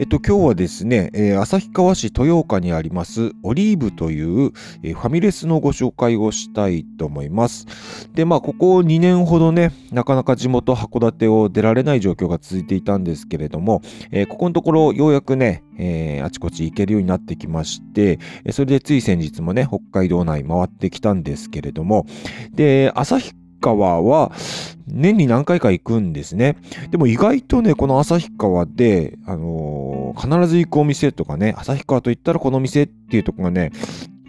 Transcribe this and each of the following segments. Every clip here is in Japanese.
えっと、今日はですね、えー、旭川市豊岡にありますオリーブという、えー、ファミレスのご紹介をしたいと思います。で、まあ、ここ2年ほどね、なかなか地元函館を出られない状況が続いていたんですけれども、えー、ここのところようやくね、えあちこち行けるようになってきまして、それでつい先日もね、北海道内回ってきたんですけれども、で、旭川は年に何回か行くんですね。でも意外とね、この旭川で、あのー、必ず行くお店とかね、旭川といったらこの店っていうとこがね、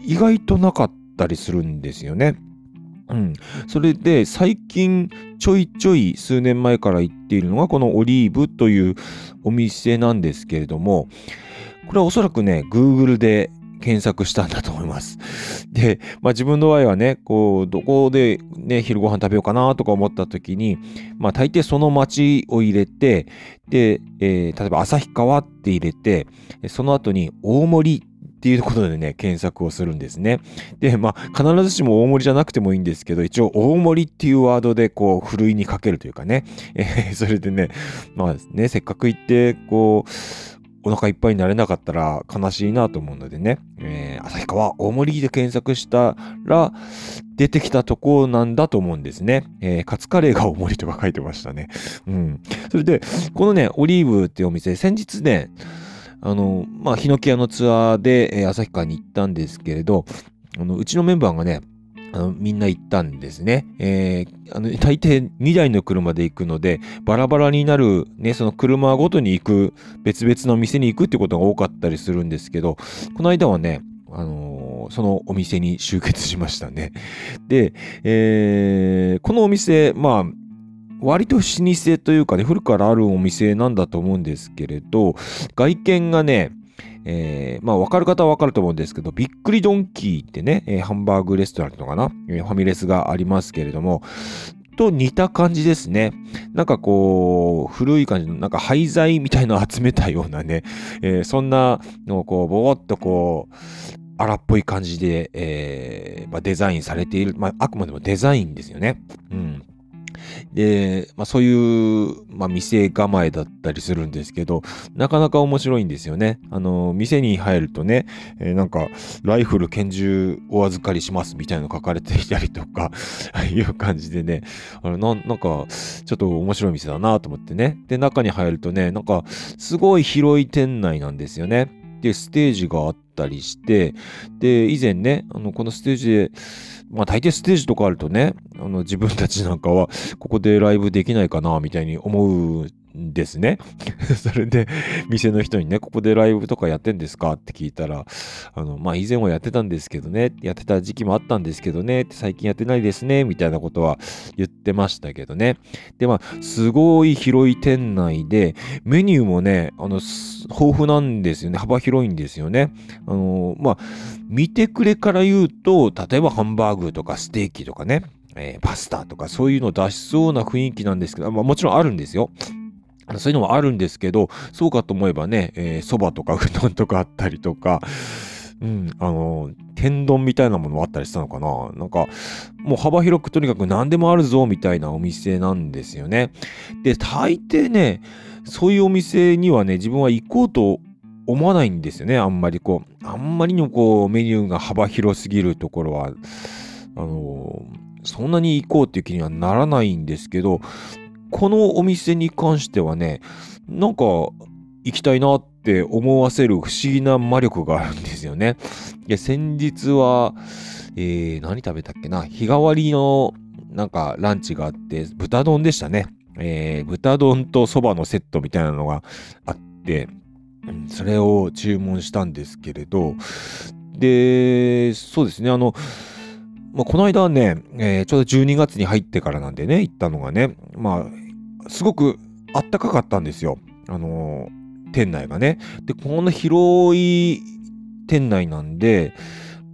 意外となかったりするんですよね。うん。それで最近ちょいちょい数年前から行っているのがこのオリーブというお店なんですけれども、これはおそらくね、Google で検索したんだと思います。で、まあ自分の場合はね、こう、どこでね、昼ご飯食べようかなとか思った時に、まあ大抵その町を入れて、で、えー、例えば旭川って入れて、その後に大森っていうことでね、検索をするんですね。で、まあ、必ずしも大盛りじゃなくてもいいんですけど、一応大盛りっていうワードで、こう、ふるいにかけるというかね、えー、それでね、まあね、せっかく行って、こう、お腹いっぱいになれなかったら悲しいなと思うのでね、えー、旭川大森で検索したら出てきたとこなんだと思うんですね。えー、カツカレーが大森とか書いてましたね。うん。それで、このね、オリーブっていうお店、先日ね、あの、まあ、ヒノキ屋のツアーで、えー、旭川に行ったんですけれど、あの、うちのメンバーがね、あのみんな行ったんですね。えー、あの大抵2台の車で行くので、バラバラになる、ね、その車ごとに行く、別々の店に行くってことが多かったりするんですけど、この間はね、あのー、そのお店に集結しましたね。で、えー、このお店、まあ、割と老舗というかね、古からあるお店なんだと思うんですけれど、外見がね、えー、まあ、わかる方はわかると思うんですけど、びっくりドンキーってね、えー、ハンバーグレストランとかな、えー、ファミレスがありますけれども、と似た感じですね。なんかこう、古い感じの、なんか廃材みたいのを集めたようなね、えー、そんなのをこう、ぼーっとこう、荒っぽい感じで、えーまあ、デザインされている。まあ、あくまでもデザインですよね。うん。で、まあ、そういう、まあ、店構えだったりするんですけど、なかなか面白いんですよね。あの、店に入るとね、えー、なんか、ライフル拳銃お預かりしますみたいなの書かれていたりとか、いう感じでね、あれななんか、ちょっと面白い店だなと思ってね。で、中に入るとね、なんか、すごい広い店内なんですよね。で、ステージがあったりして、で、以前ね、あの、このステージで、まあ大抵ステージとかあるとね、あの自分たちなんかはここでライブできないかなみたいに思うですね。それで店の人にね、ここでライブとかやってんですかって聞いたら、あの、まあ以前はやってたんですけどね、やってた時期もあったんですけどね、最近やってないですね、みたいなことは言ってましたけどね。で、まあ、すごい広い店内で、メニューもね、あの、豊富なんですよね。幅広いんですよね。あの、まあ、見てくれから言うと、例えばハンバーグとかステーキとかね、えー、パスタとかそういうの出しそうな雰囲気なんですけど、まあ、もちろんあるんですよ。そういうのもあるんですけど、そうかと思えばね、えー、蕎麦とかうどんとかあったりとか、うん、あの、天丼みたいなものもあったりしたのかななんか、もう幅広くとにかく何でもあるぞみたいなお店なんですよね。で、大抵ね、そういうお店にはね、自分は行こうと思わないんですよね、あんまりこう。あんまりのこう、メニューが幅広すぎるところは、あのそんなに行こうっていう気にはならないんですけど、このお店に関してはね、なんか行きたいなって思わせる不思議な魔力があるんですよね。で先日は、えー、何食べたっけな？日替わりのなんかランチがあって、豚丼でしたね。えー、豚丼とそばのセットみたいなのがあって、それを注文したんですけれど、で、そうですね、あの、まあ、この間ね、えー、ちょうど12月に入ってからなんでね、行ったのがね、まあ、すごくあったかかったんですよ。あのー、店内がね。で、こんな広い店内なんで、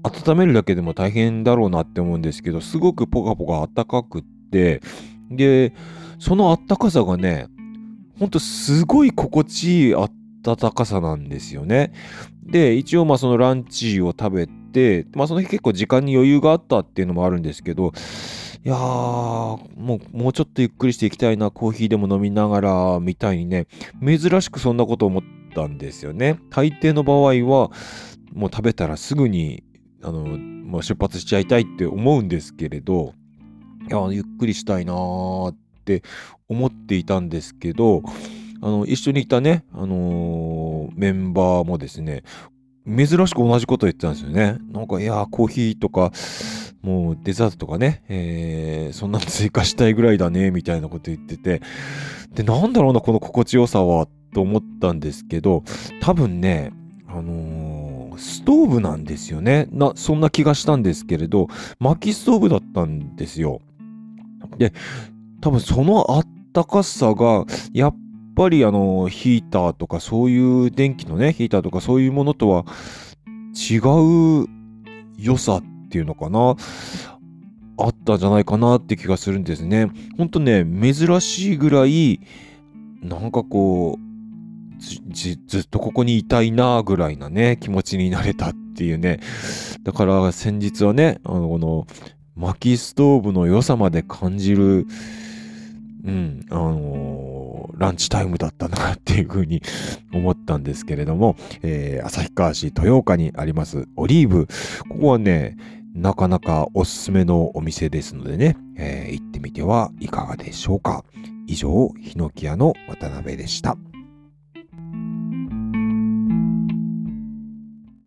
温めるだけでも大変だろうなって思うんですけど、すごくポカポカあったかくって、で、そのあったかさがね、ほんとすごい心地いいあ暖かさなんですよね。で、一応まあそのランチを食べて、まあその日結構時間に余裕があったっていうのもあるんですけど、いやー、もう、もうちょっとゆっくりしていきたいな、コーヒーでも飲みながら、みたいにね、珍しくそんなこと思っったんですよね。大抵の場合は、もう食べたらすぐに、あの、もう出発しちゃいたいって思うんですけれど、いや、ゆっくりしたいなーって思っていたんですけど、あの、一緒にいたね、あのー、メンバーもですね、珍しく同じこと言ってたんですよね。なんか、いや、コーヒーとか、もうデザートとかね、えー、そんなの追加したいぐらいだね、みたいなこと言ってて、で、なんだろうな、この心地よさは、と思ったんですけど、多分ね、あのー、ストーブなんですよね。な、そんな気がしたんですけれど、薪ストーブだったんですよ。で、多分そのあったかさが、やっぱりあの、ヒーターとかそういう電気のね、ヒーターとかそういうものとは違う良さっていうのかな？あったんじゃないかなって気がするんですね。ほんとね、珍しいぐらい、なんかこう、ずずっとここにいたいなぐらいなね、気持ちになれたっていうね。だから先日はね、あの、この、薪ストーブの良さまで感じる、うん、あのー、ランチタイムだったなっていうふうに思ったんですけれども、えー、旭川市豊岡にありますオリーブ。ここはね、なかなかおすすめのお店ですのでね、えー、行ってみてはいかがでしょうか。以上、ヒノキ屋の渡辺でした。